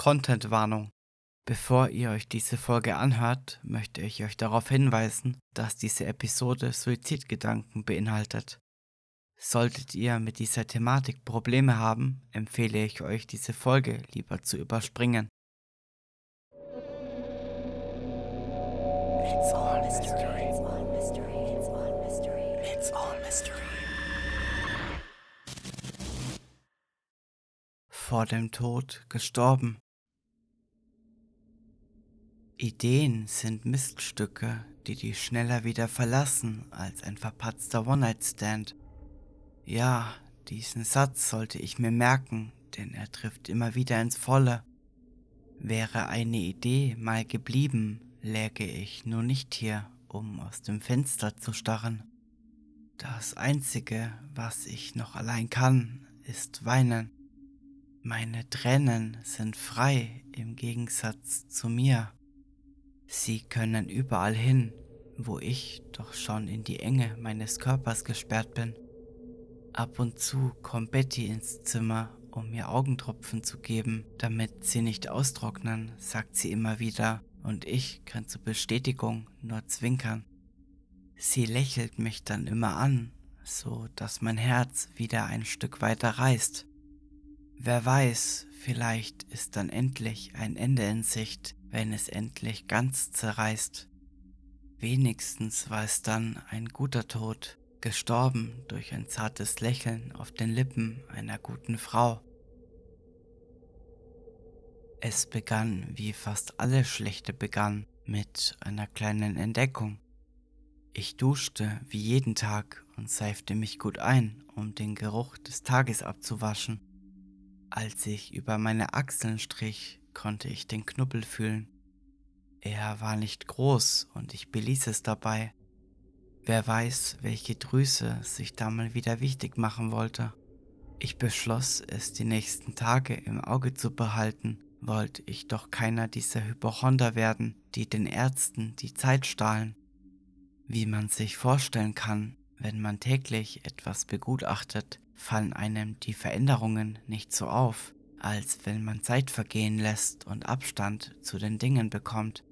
Content-Warnung. Bevor ihr euch diese Folge anhört, möchte ich euch darauf hinweisen, dass diese Episode Suizidgedanken beinhaltet. Solltet ihr mit dieser Thematik Probleme haben, empfehle ich euch, diese Folge lieber zu überspringen. It's all mystery. It's all mystery. It's all mystery. It's all mystery. Vor dem Tod gestorben. Ideen sind Miststücke, die dich schneller wieder verlassen als ein verpatzter One-Night-Stand. Ja, diesen Satz sollte ich mir merken, denn er trifft immer wieder ins Volle. Wäre eine Idee mal geblieben, läge ich nur nicht hier, um aus dem Fenster zu starren. Das Einzige, was ich noch allein kann, ist weinen. Meine Tränen sind frei im Gegensatz zu mir. Sie können überall hin, wo ich doch schon in die Enge meines Körpers gesperrt bin. Ab und zu kommt Betty ins Zimmer, um mir Augentropfen zu geben, damit sie nicht austrocknen, sagt sie immer wieder, und ich kann zur Bestätigung nur zwinkern. Sie lächelt mich dann immer an, so dass mein Herz wieder ein Stück weiter reißt. Wer weiß, vielleicht ist dann endlich ein Ende in Sicht, wenn es endlich ganz zerreißt. Wenigstens war es dann ein guter Tod, gestorben durch ein zartes Lächeln auf den Lippen einer guten Frau. Es begann, wie fast alles Schlechte begann, mit einer kleinen Entdeckung. Ich duschte wie jeden Tag und seifte mich gut ein, um den Geruch des Tages abzuwaschen. Als ich über meine Achseln strich, konnte ich den Knubbel fühlen. Er war nicht groß und ich beließ es dabei. Wer weiß, welche Drüse sich da mal wieder wichtig machen wollte. Ich beschloss, es die nächsten Tage im Auge zu behalten, wollte ich doch keiner dieser Hypochonder werden, die den Ärzten die Zeit stahlen. Wie man sich vorstellen kann, wenn man täglich etwas begutachtet, fallen einem die Veränderungen nicht so auf als wenn man Zeit vergehen lässt und Abstand zu den Dingen bekommt.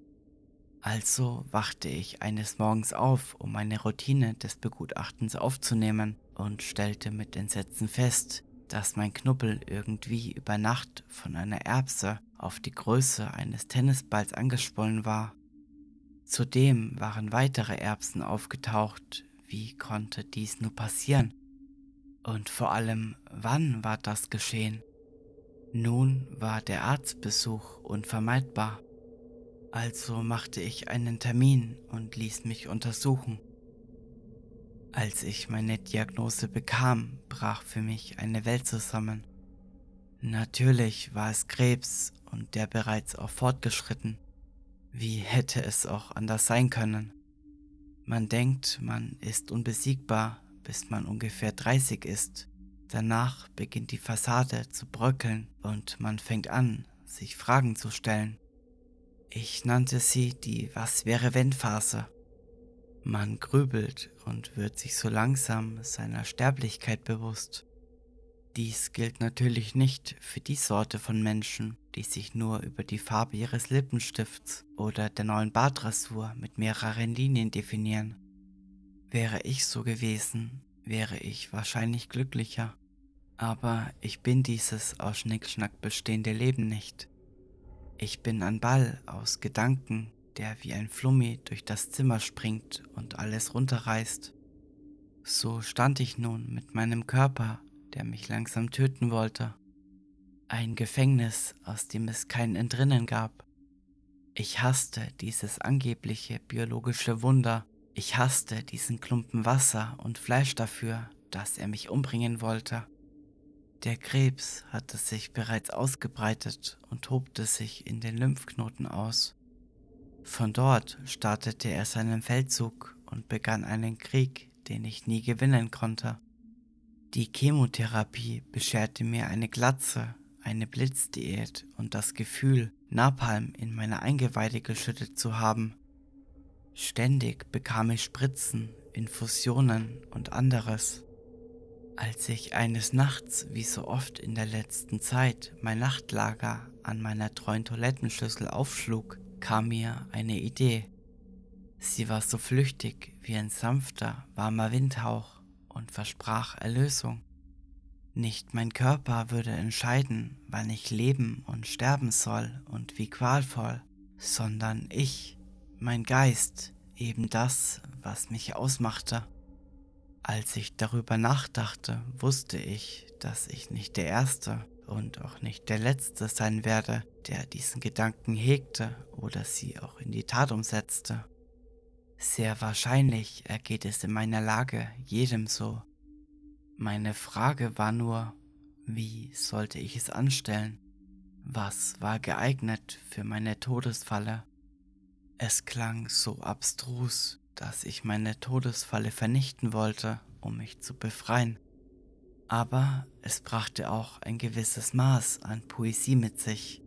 Also wachte ich eines Morgens auf, um meine Routine des Begutachtens aufzunehmen und stellte mit Entsetzen fest, dass mein Knubbel irgendwie über Nacht von einer Erbse auf die Größe eines Tennisballs angeschwollen war. Zudem waren weitere Erbsen aufgetaucht. Wie konnte dies nur passieren? Und vor allem, wann war das geschehen? Nun war der Arztbesuch unvermeidbar. Also machte ich einen Termin und ließ mich untersuchen. Als ich meine Diagnose bekam, brach für mich eine Welt zusammen. Natürlich war es Krebs und der bereits auch fortgeschritten. Wie hätte es auch anders sein können? Man denkt, man ist unbesiegbar, bis man ungefähr 30 ist. Danach beginnt die Fassade zu bröckeln und man fängt an, sich Fragen zu stellen. Ich nannte sie die Was wäre wenn Phase. Man grübelt und wird sich so langsam seiner Sterblichkeit bewusst. Dies gilt natürlich nicht für die Sorte von Menschen, die sich nur über die Farbe ihres Lippenstifts oder der neuen Bartrasur mit mehreren Linien definieren. Wäre ich so gewesen, wäre ich wahrscheinlich glücklicher. Aber ich bin dieses aus Schnickschnack bestehende Leben nicht. Ich bin ein Ball aus Gedanken, der wie ein Flummi durch das Zimmer springt und alles runterreißt. So stand ich nun mit meinem Körper, der mich langsam töten wollte. Ein Gefängnis, aus dem es kein Entrinnen gab. Ich hasste dieses angebliche biologische Wunder. Ich hasste diesen Klumpen Wasser und Fleisch dafür, dass er mich umbringen wollte. Der Krebs hatte sich bereits ausgebreitet und tobte sich in den Lymphknoten aus. Von dort startete er seinen Feldzug und begann einen Krieg, den ich nie gewinnen konnte. Die Chemotherapie bescherte mir eine Glatze, eine Blitzdiät und das Gefühl, Napalm in meine Eingeweide geschüttet zu haben. Ständig bekam ich Spritzen, Infusionen und anderes. Als ich eines Nachts, wie so oft in der letzten Zeit, mein Nachtlager an meiner treuen Toilettenschüssel aufschlug, kam mir eine Idee. Sie war so flüchtig wie ein sanfter, warmer Windhauch und versprach Erlösung. Nicht mein Körper würde entscheiden, wann ich leben und sterben soll und wie qualvoll, sondern ich, mein Geist, eben das, was mich ausmachte. Als ich darüber nachdachte, wusste ich, dass ich nicht der Erste und auch nicht der Letzte sein werde, der diesen Gedanken hegte oder sie auch in die Tat umsetzte. Sehr wahrscheinlich ergeht es in meiner Lage jedem so. Meine Frage war nur, wie sollte ich es anstellen? Was war geeignet für meine Todesfalle? Es klang so abstrus, dass ich meine Todesfalle vernichten wollte, um mich zu befreien. Aber es brachte auch ein gewisses Maß an Poesie mit sich.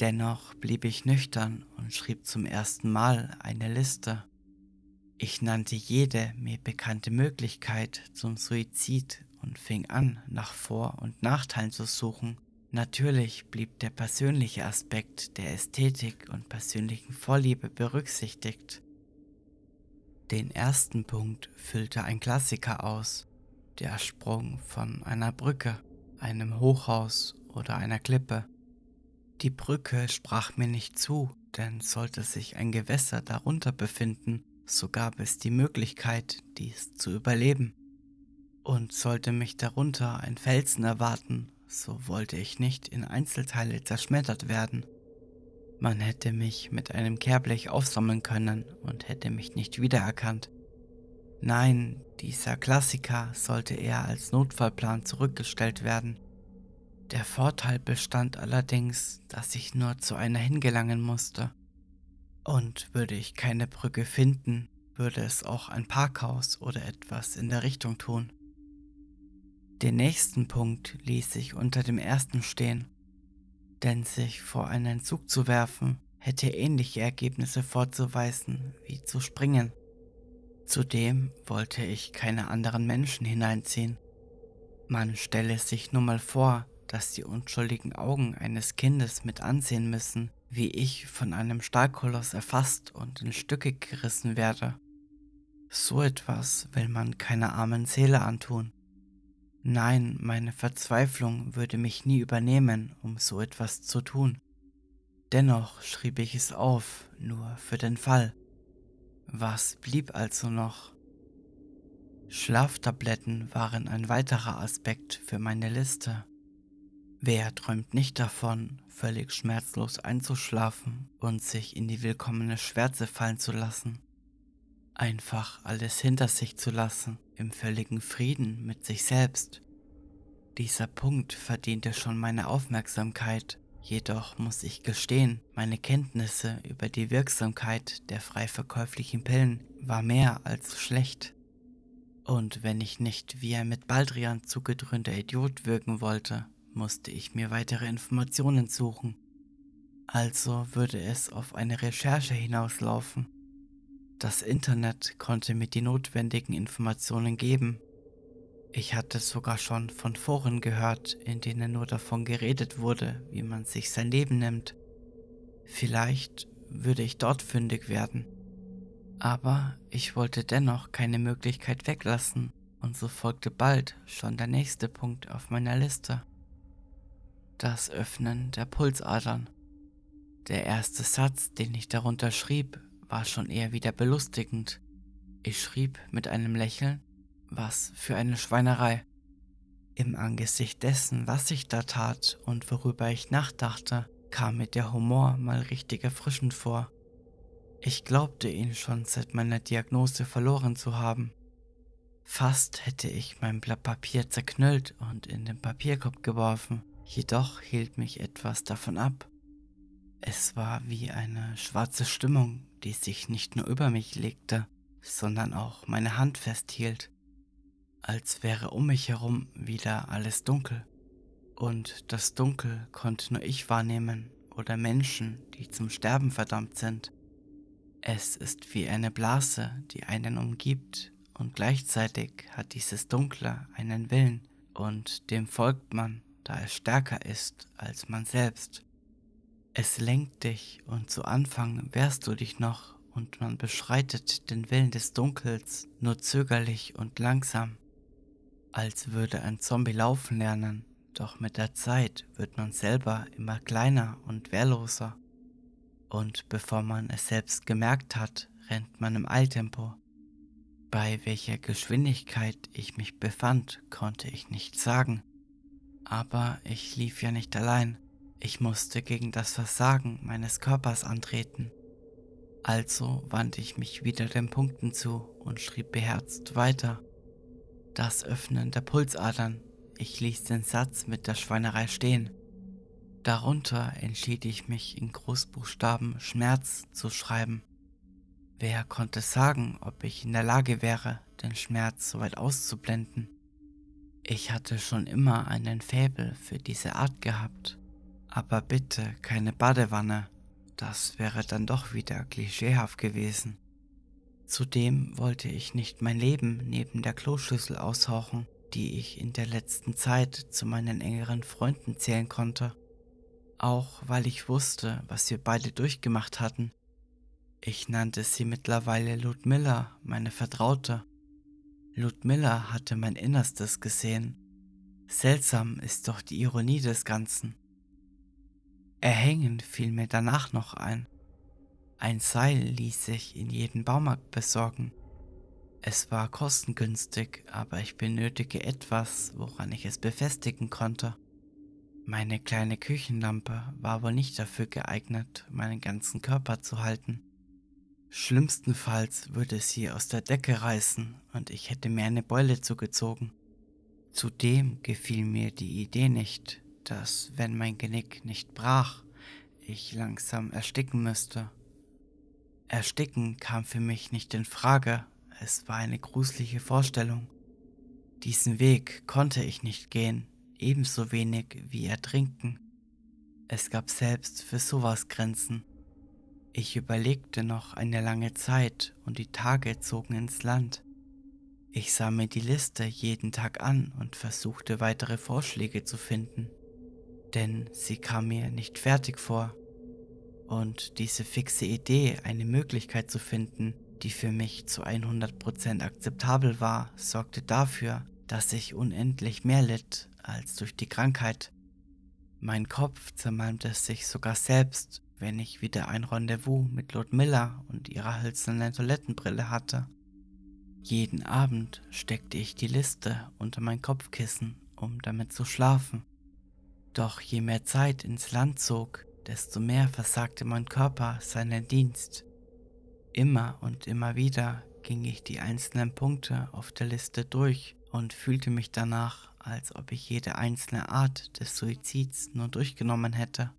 Dennoch blieb ich nüchtern und schrieb zum ersten Mal eine Liste. Ich nannte jede mir bekannte Möglichkeit zum Suizid und fing an, nach Vor- und Nachteilen zu suchen. Natürlich blieb der persönliche Aspekt der Ästhetik und persönlichen Vorliebe berücksichtigt. Den ersten Punkt füllte ein Klassiker aus, der Sprung von einer Brücke, einem Hochhaus oder einer Klippe. Die Brücke sprach mir nicht zu, denn sollte sich ein Gewässer darunter befinden, so gab es die Möglichkeit, dies zu überleben. Und sollte mich darunter ein Felsen erwarten, so wollte ich nicht in Einzelteile zerschmettert werden. Man hätte mich mit einem Kehrblech aufsammeln können und hätte mich nicht wiedererkannt. Nein, dieser Klassiker sollte eher als Notfallplan zurückgestellt werden. Der Vorteil bestand allerdings, dass ich nur zu einer hingelangen musste. Und würde ich keine Brücke finden, würde es auch ein Parkhaus oder etwas in der Richtung tun. Den nächsten Punkt ließ ich unter dem ersten stehen, denn sich vor einen Zug zu werfen, hätte ähnliche Ergebnisse vorzuweisen wie zu springen. Zudem wollte ich keine anderen Menschen hineinziehen. Man stelle sich nur mal vor, dass die unschuldigen Augen eines Kindes mit ansehen müssen, wie ich von einem Stahlkoloss erfasst und in Stücke gerissen werde. So etwas will man keiner armen Seele antun. Nein, meine Verzweiflung würde mich nie übernehmen, um so etwas zu tun. Dennoch schrieb ich es auf, nur für den Fall. Was blieb also noch? Schlaftabletten waren ein weiterer Aspekt für meine Liste. Wer träumt nicht davon, völlig schmerzlos einzuschlafen und sich in die willkommene Schwärze fallen zu lassen? Einfach alles hinter sich zu lassen, im völligen Frieden mit sich selbst. Dieser Punkt verdiente schon meine Aufmerksamkeit, jedoch muss ich gestehen, meine Kenntnisse über die Wirksamkeit der frei verkäuflichen Pillen war mehr als schlecht. Und wenn ich nicht wie ein mit Baldrian zugedröhnter Idiot wirken wollte, musste ich mir weitere Informationen suchen. Also würde es auf eine Recherche hinauslaufen. Das Internet konnte mir die notwendigen Informationen geben. Ich hatte sogar schon von Foren gehört, in denen nur davon geredet wurde, wie man sich sein Leben nimmt. Vielleicht würde ich dort fündig werden. Aber ich wollte dennoch keine Möglichkeit weglassen, und so folgte bald schon der nächste Punkt auf meiner Liste das Öffnen der Pulsadern. Der erste Satz, den ich darunter schrieb, war schon eher wieder belustigend. Ich schrieb mit einem Lächeln, was für eine Schweinerei. Im Angesicht dessen, was ich da tat und worüber ich nachdachte, kam mir der Humor mal richtig erfrischend vor. Ich glaubte ihn schon seit meiner Diagnose verloren zu haben. Fast hätte ich mein Blatt Papier zerknüllt und in den Papierkorb geworfen, Jedoch hielt mich etwas davon ab. Es war wie eine schwarze Stimmung, die sich nicht nur über mich legte, sondern auch meine Hand festhielt, als wäre um mich herum wieder alles dunkel. Und das Dunkel konnte nur ich wahrnehmen oder Menschen, die zum Sterben verdammt sind. Es ist wie eine Blase, die einen umgibt, und gleichzeitig hat dieses Dunkle einen Willen, und dem folgt man da es stärker ist als man selbst. Es lenkt dich und zu Anfang wehrst du dich noch und man beschreitet den Willen des Dunkels nur zögerlich und langsam, als würde ein Zombie laufen lernen, doch mit der Zeit wird man selber immer kleiner und wehrloser. Und bevor man es selbst gemerkt hat, rennt man im Eiltempo. Bei welcher Geschwindigkeit ich mich befand, konnte ich nicht sagen. Aber ich lief ja nicht allein. Ich musste gegen das Versagen meines Körpers antreten. Also wandte ich mich wieder den Punkten zu und schrieb beherzt weiter. Das Öffnen der Pulsadern. Ich ließ den Satz mit der Schweinerei stehen. Darunter entschied ich mich in Großbuchstaben Schmerz zu schreiben. Wer konnte sagen, ob ich in der Lage wäre, den Schmerz so weit auszublenden? Ich hatte schon immer einen Faible für diese Art gehabt. Aber bitte keine Badewanne, das wäre dann doch wieder klischeehaft gewesen. Zudem wollte ich nicht mein Leben neben der Kloschüssel aushauchen, die ich in der letzten Zeit zu meinen engeren Freunden zählen konnte. Auch weil ich wusste, was wir beide durchgemacht hatten. Ich nannte sie mittlerweile Ludmilla, meine Vertraute. Ludmilla hatte mein Innerstes gesehen. Seltsam ist doch die Ironie des Ganzen. Erhängen fiel mir danach noch ein. Ein Seil ließ sich in jedem Baumarkt besorgen. Es war kostengünstig, aber ich benötige etwas, woran ich es befestigen konnte. Meine kleine Küchenlampe war wohl nicht dafür geeignet, meinen ganzen Körper zu halten. Schlimmstenfalls würde sie aus der Decke reißen und ich hätte mir eine Beule zugezogen. Zudem gefiel mir die Idee nicht, dass, wenn mein Genick nicht brach, ich langsam ersticken müsste. Ersticken kam für mich nicht in Frage, es war eine gruselige Vorstellung. Diesen Weg konnte ich nicht gehen, ebenso wenig wie ertrinken. Es gab selbst für sowas Grenzen. Ich überlegte noch eine lange Zeit und die Tage zogen ins Land. Ich sah mir die Liste jeden Tag an und versuchte weitere Vorschläge zu finden denn sie kam mir nicht fertig vor. Und diese fixe Idee, eine Möglichkeit zu finden, die für mich zu 100% akzeptabel war, sorgte dafür, dass ich unendlich mehr litt als durch die Krankheit. Mein Kopf zermalmte sich sogar selbst, wenn ich wieder ein Rendezvous mit Lord Miller und ihrer hölzernen Toilettenbrille hatte. Jeden Abend steckte ich die Liste unter mein Kopfkissen, um damit zu schlafen. Doch je mehr Zeit ins Land zog, desto mehr versagte mein Körper seinen Dienst. Immer und immer wieder ging ich die einzelnen Punkte auf der Liste durch und fühlte mich danach, als ob ich jede einzelne Art des Suizids nur durchgenommen hätte.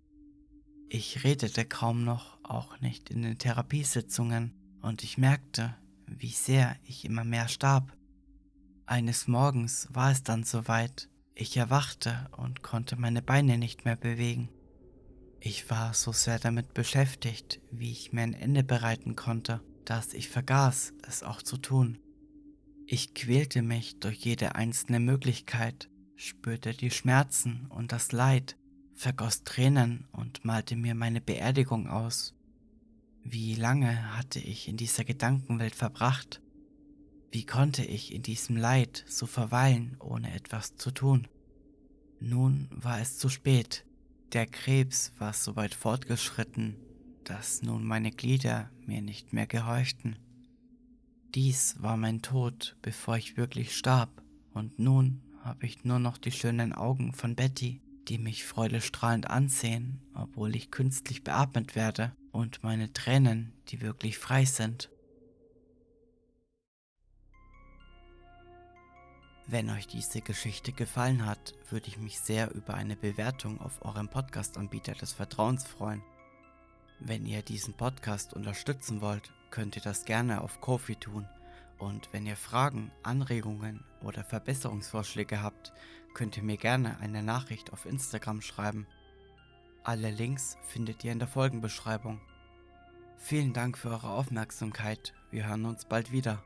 Ich redete kaum noch, auch nicht in den Therapiesitzungen, und ich merkte, wie sehr ich immer mehr starb. Eines Morgens war es dann soweit, ich erwachte und konnte meine Beine nicht mehr bewegen. Ich war so sehr damit beschäftigt, wie ich mir ein Ende bereiten konnte, dass ich vergaß, es auch zu tun. Ich quälte mich durch jede einzelne Möglichkeit, spürte die Schmerzen und das Leid, vergoss Tränen und malte mir meine Beerdigung aus. Wie lange hatte ich in dieser Gedankenwelt verbracht? Wie konnte ich in diesem Leid so verweilen, ohne etwas zu tun? Nun war es zu spät. Der Krebs war so weit fortgeschritten, dass nun meine Glieder mir nicht mehr gehorchten. Dies war mein Tod, bevor ich wirklich starb, und nun habe ich nur noch die schönen Augen von Betty, die mich freudestrahlend ansehen, obwohl ich künstlich beatmet werde, und meine Tränen, die wirklich frei sind. Wenn euch diese Geschichte gefallen hat, würde ich mich sehr über eine Bewertung auf eurem Podcast-Anbieter des Vertrauens freuen. Wenn ihr diesen Podcast unterstützen wollt, könnt ihr das gerne auf Kofi tun. Und wenn ihr Fragen, Anregungen oder Verbesserungsvorschläge habt, könnt ihr mir gerne eine Nachricht auf Instagram schreiben. Alle Links findet ihr in der Folgenbeschreibung. Vielen Dank für eure Aufmerksamkeit. Wir hören uns bald wieder.